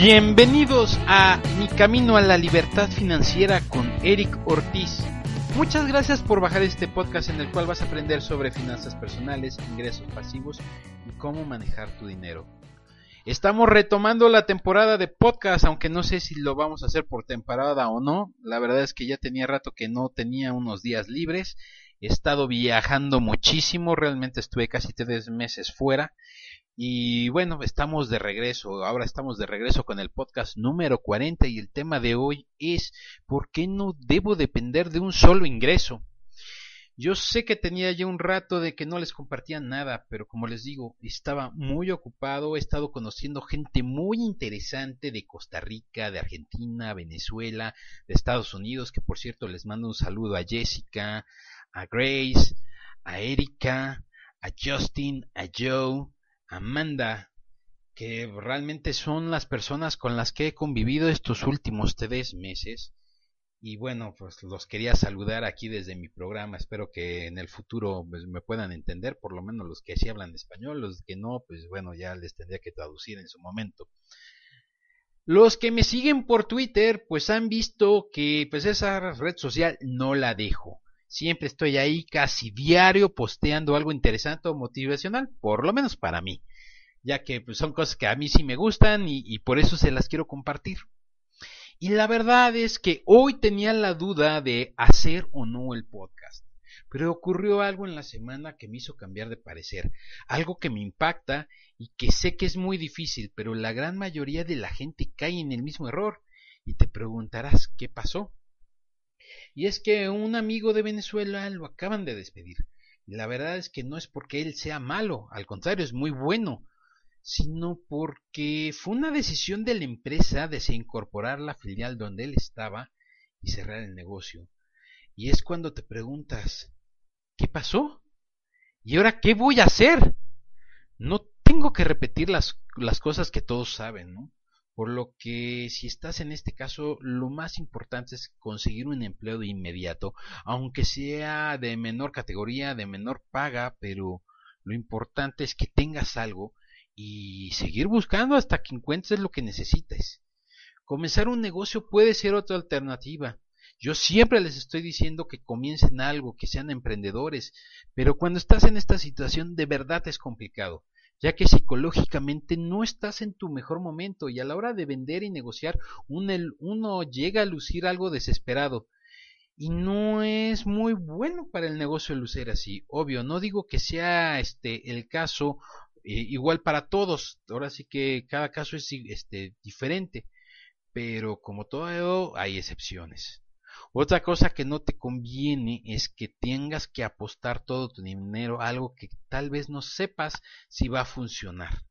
bienvenidos a Mi Camino a la Libertad Financiera con Eric Ortiz. Muchas gracias por bajar este podcast en el cual vas a aprender sobre finanzas personales, ingresos pasivos y cómo manejar tu dinero. Estamos retomando la temporada de podcast, aunque no sé si lo vamos a hacer por temporada o no. La verdad es que ya tenía rato que no tenía unos días libres. He estado viajando muchísimo, realmente estuve casi tres meses fuera y bueno, estamos de regreso, ahora estamos de regreso con el podcast número 40 y el tema de hoy es ¿por qué no debo depender de un solo ingreso? Yo sé que tenía ya un rato de que no les compartía nada, pero como les digo, estaba muy ocupado, he estado conociendo gente muy interesante de Costa Rica, de Argentina, Venezuela, de Estados Unidos, que por cierto les mando un saludo a Jessica, a Grace, a Erika, a Justin, a Joe, Amanda, que realmente son las personas con las que he convivido estos últimos tres meses. Y bueno, pues los quería saludar aquí desde mi programa. Espero que en el futuro pues, me puedan entender, por lo menos los que sí hablan español, los que no, pues bueno, ya les tendría que traducir en su momento. Los que me siguen por Twitter, pues han visto que pues esa red social no la dejo. Siempre estoy ahí casi diario posteando algo interesante o motivacional, por lo menos para mí, ya que pues, son cosas que a mí sí me gustan y, y por eso se las quiero compartir. Y la verdad es que hoy tenía la duda de hacer o no el podcast. Pero ocurrió algo en la semana que me hizo cambiar de parecer, algo que me impacta y que sé que es muy difícil, pero la gran mayoría de la gente cae en el mismo error. Y te preguntarás, ¿qué pasó? Y es que un amigo de Venezuela lo acaban de despedir. Y la verdad es que no es porque él sea malo, al contrario, es muy bueno, sino porque fue una decisión de la empresa de se incorporar la filial donde él estaba y cerrar el negocio. Y es cuando te preguntas, ¿qué pasó? ¿Y ahora qué voy a hacer? No tengo que repetir las, las cosas que todos saben, ¿no? Por lo que si estás en este caso, lo más importante es conseguir un empleo de inmediato, aunque sea de menor categoría, de menor paga, pero lo importante es que tengas algo y seguir buscando hasta que encuentres lo que necesites. Comenzar un negocio puede ser otra alternativa. Yo siempre les estoy diciendo que comiencen algo, que sean emprendedores, pero cuando estás en esta situación de verdad es complicado ya que psicológicamente no estás en tu mejor momento y a la hora de vender y negociar uno, llega a lucir algo desesperado. Y no es muy bueno para el negocio lucir así. Obvio, no digo que sea este el caso eh, igual para todos. Ahora sí que cada caso es este, diferente. Pero como todo hay excepciones. Otra cosa que no te conviene es que tengas que apostar todo tu dinero a algo que tal vez no sepas si va a funcionar.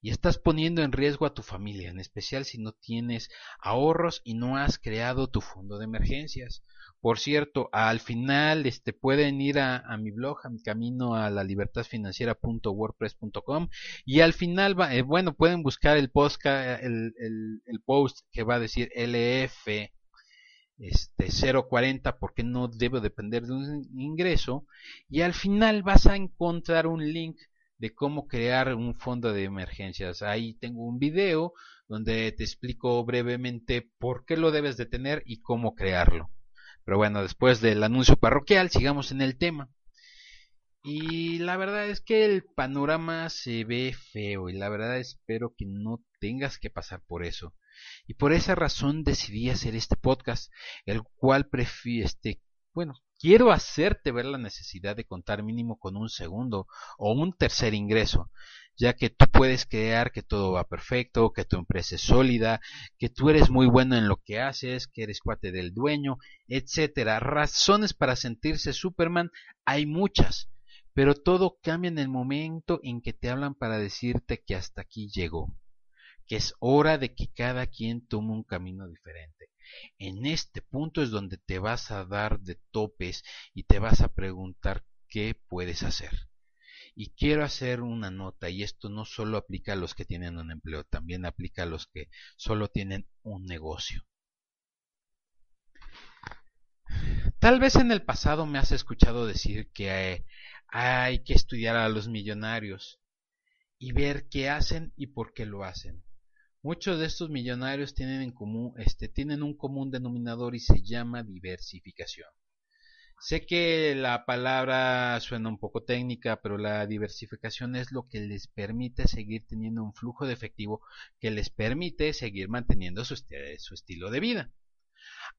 Y estás poniendo en riesgo a tu familia, en especial si no tienes ahorros y no has creado tu fondo de emergencias. Por cierto, al final este, pueden ir a, mi blog, a mi camino a la libertad financiera.wordpress.com y al final, eh, bueno, pueden buscar el, el post que va a decir LF este 0.40 porque no debe depender de un ingreso y al final vas a encontrar un link de cómo crear un fondo de emergencias. Ahí tengo un video donde te explico brevemente por qué lo debes de tener y cómo crearlo. Pero bueno, después del anuncio parroquial, sigamos en el tema. Y la verdad es que el panorama se ve feo y la verdad espero que no tengas que pasar por eso. Y por esa razón decidí hacer este podcast, el cual prefiero, este, bueno, quiero hacerte ver la necesidad de contar mínimo con un segundo o un tercer ingreso, ya que tú puedes creer que todo va perfecto, que tu empresa es sólida, que tú eres muy bueno en lo que haces, que eres cuate del dueño, etcétera. Razones para sentirse Superman hay muchas, pero todo cambia en el momento en que te hablan para decirte que hasta aquí llegó que es hora de que cada quien tome un camino diferente. En este punto es donde te vas a dar de topes y te vas a preguntar qué puedes hacer. Y quiero hacer una nota, y esto no solo aplica a los que tienen un empleo, también aplica a los que solo tienen un negocio. Tal vez en el pasado me has escuchado decir que hay, que estudiar a los millonarios y ver qué hacen y por qué lo hacen. Muchos de estos millonarios tienen en común, este, tienen un común denominador y se llama diversificación. Sé que la palabra suena un poco técnica, pero la diversificación es lo que les permite seguir teniendo un flujo de efectivo que les permite seguir manteniendo su, su estilo de vida.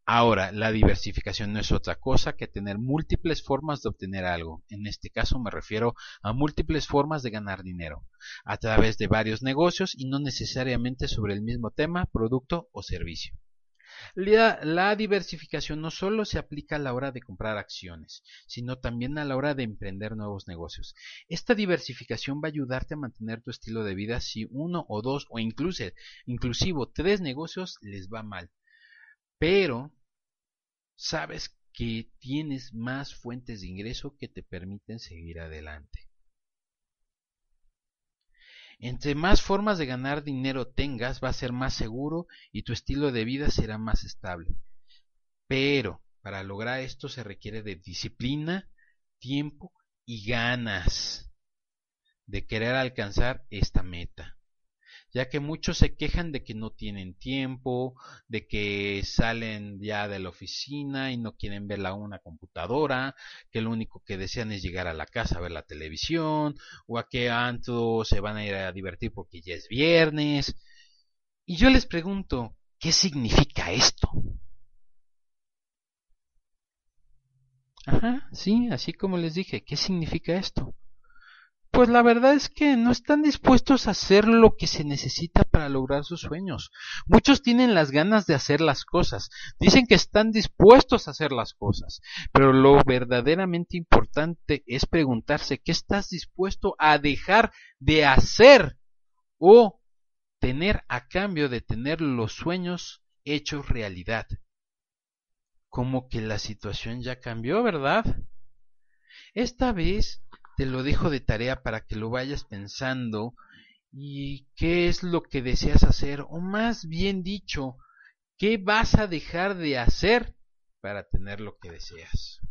Ahora, la diversificación no es otra cosa que tener múltiples formas de obtener algo. En este caso me refiero a múltiples formas de ganar dinero, a través de varios negocios y no necesariamente sobre el mismo tema, producto o servicio. La, diversificación no solo se aplica a la hora de comprar acciones, sino también a la hora de emprender nuevos negocios. Esta diversificación va a ayudarte a mantener tu estilo de vida si uno o dos o incluso, inclusive tres negocios les va mal pero sabes que tienes más fuentes de ingreso que te permiten seguir adelante. Entre más formas de ganar dinero tengas, va a ser más seguro y tu estilo de vida será más estable. Pero para lograr esto se requiere de disciplina, tiempo y ganas de querer alcanzar esta meta ya que muchos se quejan de que no tienen tiempo, de que salen ya de la oficina y no quieren ver la una computadora, que lo único que desean es llegar a la casa a ver la televisión, o a que antes se van a ir a divertir porque ya es viernes. Y yo les pregunto, ¿qué significa esto? Ajá, sí, así como les dije, ¿qué significa esto? Pues la verdad es que no están dispuestos a hacer lo que se necesita para lograr sus sueños. Muchos tienen las ganas de hacer las cosas, dicen que están dispuestos a hacer las cosas, pero lo verdaderamente importante es preguntarse qué estás dispuesto a dejar de hacer o tener a cambio de tener los sueños hechos realidad. Como que la situación ya cambió, ¿verdad? Esta vez te lo dejo de tarea para que lo vayas pensando y qué es lo que deseas hacer, o más bien dicho, qué vas a dejar de hacer para tener lo que deseas.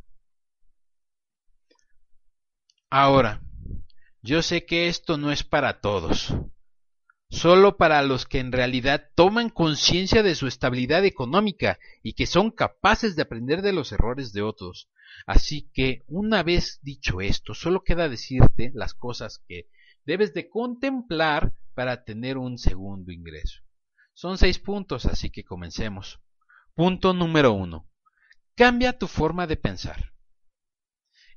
Ahora, yo sé que esto no es para todos, solo para los que en realidad toman conciencia de su estabilidad económica y que son capaces de aprender de los errores de otros. Así que, una vez dicho esto, solo queda decirte las cosas que debes de contemplar para tener un segundo ingreso. Son seis puntos, así que comencemos. Punto número uno. Cambia tu forma de pensar.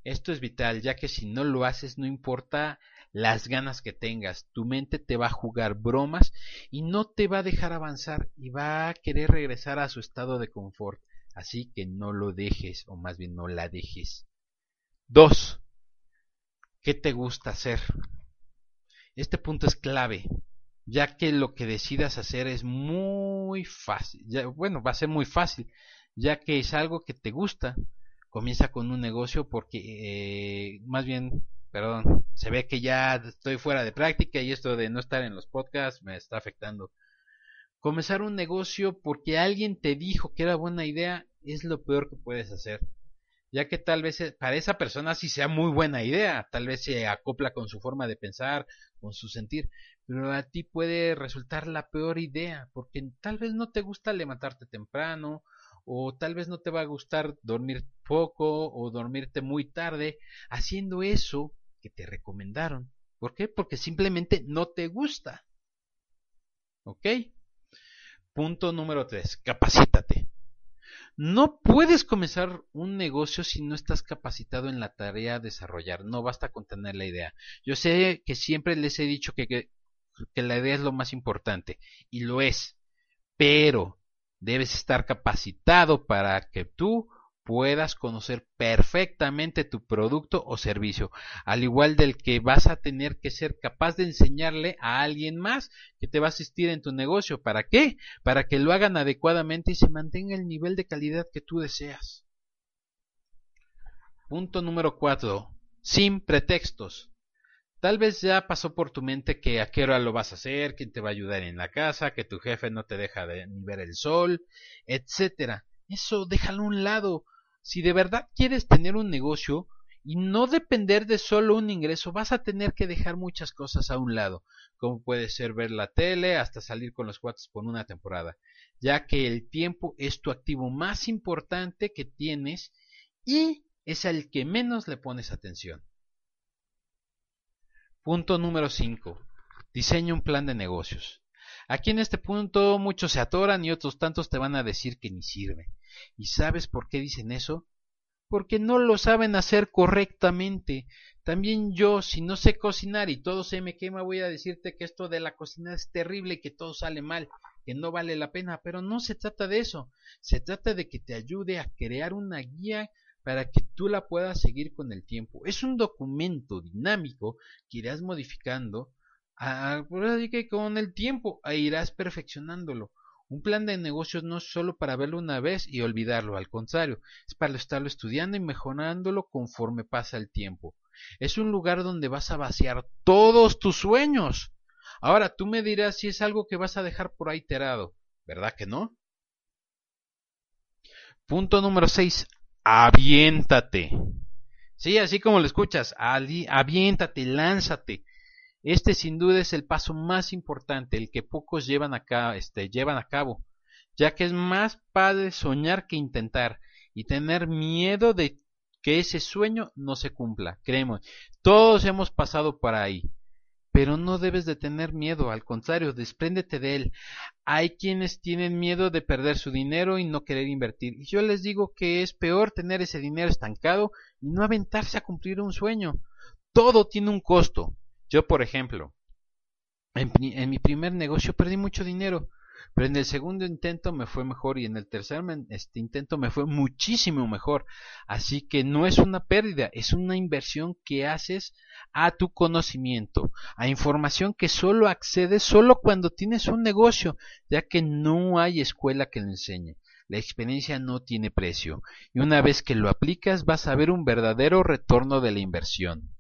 Esto es vital, ya que si no lo haces, no importa las ganas que tengas, tu mente te va a jugar bromas y no te va a dejar avanzar y va a querer regresar a su estado de confort. Así que no lo dejes, o más bien no la dejes. Dos, ¿qué te gusta hacer? Este punto es clave, ya que lo que decidas hacer es muy fácil. bueno, va a ser muy fácil, ya que es algo que te gusta. Comienza con un negocio porque, eh, más bien, perdón, se ve que ya estoy fuera de práctica y esto de no estar en los podcasts me está afectando. Comenzar un negocio porque alguien te dijo que era buena idea es lo peor que puedes hacer, ya que tal vez eh, para esa persona sí sea muy buena idea, tal vez se acopla con su forma de pensar, con su sentir, pero a ti puede resultar la peor idea, porque tal vez no te gusta levantarte temprano, o tal vez no te va a gustar dormir poco o dormirte muy tarde haciendo eso que te recomendaron. ¿Por qué? Porque simplemente no te gusta. ¿Ok? Punto número 3. Capacítate. No puedes comenzar un negocio si no estás capacitado en la tarea a desarrollar. No basta con tener la idea. Yo sé que siempre les he dicho que, que, que la idea es lo más importante. Y lo es. Pero debes estar capacitado para que tú puedas conocer perfectamente tu producto o servicio, al igual del que vas a tener que ser capaz de enseñarle a alguien más que te va a asistir en tu negocio. ¿Para qué? Para que lo hagan adecuadamente y se mantenga el nivel de calidad que tú deseas. Punto número 4. Sin pretextos. Tal vez ya pasó por tu mente que a qué hora lo vas a hacer, quién te va a ayudar en la casa, que tu jefe no te deja de, ni ver el sol, etcétera. Eso déjalo a un lado. Si de verdad quieres tener un negocio y no depender de solo un ingreso, vas a tener que dejar muchas cosas a un lado, como puede ser ver la tele hasta salir con los cuates por una temporada, ya que el tiempo es tu activo más importante que tienes y es el que menos le pones atención. Punto número 5. Diseña un plan de negocios. Aquí en este punto muchos se atoran y otros tantos te van a decir que ni sirve. ¿Y sabes por qué dicen eso? Porque no lo saben hacer correctamente. También yo, si no sé cocinar y todo se me quema, voy a decirte que esto de la cocina es terrible que todo sale mal, que no vale la pena, pero no se trata de eso. Se trata de que te ayude a crear una guía para que tú la puedas seguir con el tiempo. Es un documento dinámico que irás modificando a, que con el tiempo irás perfeccionándolo. Un plan de negocios no es solo para verlo una vez y olvidarlo, al contrario, es para estarlo estudiando y mejorándolo conforme pasa el tiempo. Es un lugar donde vas a vaciar todos tus sueños. Ahora tú me dirás si es algo que vas a dejar por ahí tirado, ¿verdad que no? Punto número 6. Aviéntate. Sí, así como lo escuchas, aviéntate, lánzate. Este sin duda es el paso más importante, el que pocos llevan a, cabo, este, llevan a cabo, ya que es más padre soñar que intentar y tener miedo de que ese sueño no se cumpla. Creemos, todos hemos pasado por ahí, pero no debes de tener miedo, al contrario, despréndete de él. Hay quienes tienen miedo de perder su dinero y no querer invertir, y yo les digo que es peor tener ese dinero estancado y no aventarse a cumplir un sueño. Todo tiene un costo, yo, por ejemplo, en, mi primer negocio perdí mucho dinero, pero en el segundo intento me fue mejor y en el tercer este intento me fue muchísimo mejor. Así que no es una pérdida, es una inversión que haces a tu conocimiento, a información que solo accedes solo cuando tienes un negocio, ya que no hay escuela que lo enseñe. La experiencia no tiene precio y una vez que lo aplicas vas a ver un verdadero retorno de la inversión.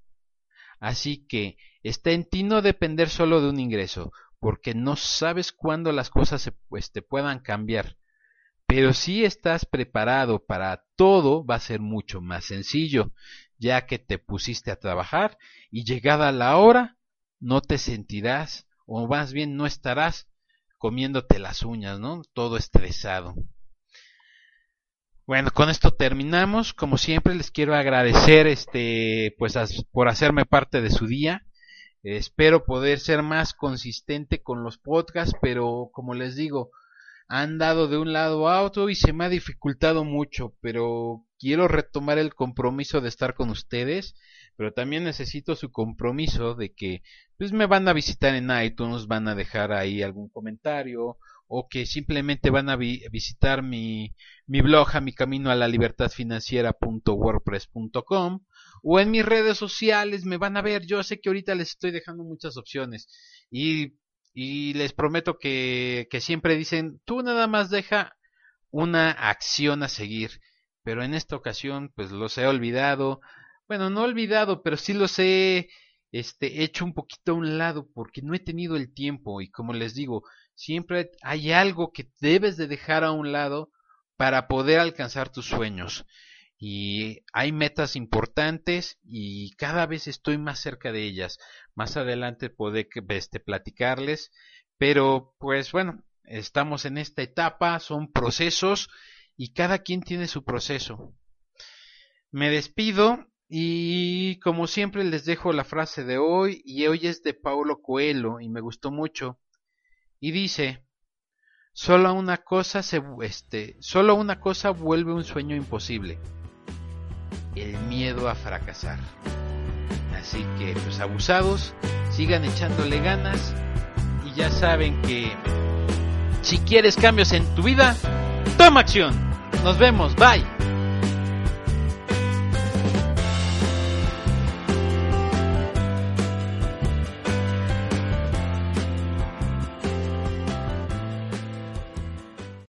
Así que está en ti no depender solo de un ingreso, porque no sabes cuándo las cosas se, pues, te puedan cambiar. Pero si estás preparado para todo, va a ser mucho más sencillo, ya que te pusiste a trabajar y llegada la hora, no te sentirás, o más bien no estarás comiéndote las uñas, ¿no? Todo estresado. Bueno, con esto terminamos. Como siempre les quiero agradecer este pues por hacerme parte de su día. Espero poder ser más consistente con los podcasts, pero como les digo, han dado de un lado a otro y se me ha dificultado mucho, pero quiero retomar el compromiso de estar con ustedes, pero también necesito su compromiso de que pues me van a visitar en iTunes, van a dejar ahí algún comentario o que simplemente van a visitar mi, mi blog a mi camino a la libertad financiera.wordpress.com o en mis redes sociales me van a ver. Yo sé que ahorita les estoy dejando muchas opciones y, les prometo que, que siempre dicen tú nada más deja una acción a seguir, pero en esta ocasión pues los he olvidado. Bueno, no olvidado, pero sí los he este, hecho un poquito a un lado porque no he tenido el tiempo y como les digo, Siempre hay algo que debes de dejar a un lado para poder alcanzar tus sueños. Y hay metas importantes y cada vez estoy más cerca de ellas. Más adelante podré este, platicarles, pero pues bueno, estamos en esta etapa, son procesos y cada quien tiene su proceso. Me despido y como siempre les dejo la frase de hoy y hoy es de Paulo Coelho y me gustó mucho y dice solo una cosa se este solo una cosa vuelve un sueño imposible el miedo a fracasar. Así que los abusados sigan echándole ganas y ya saben que si quieres cambios en tu vida toma acción. Nos vemos bye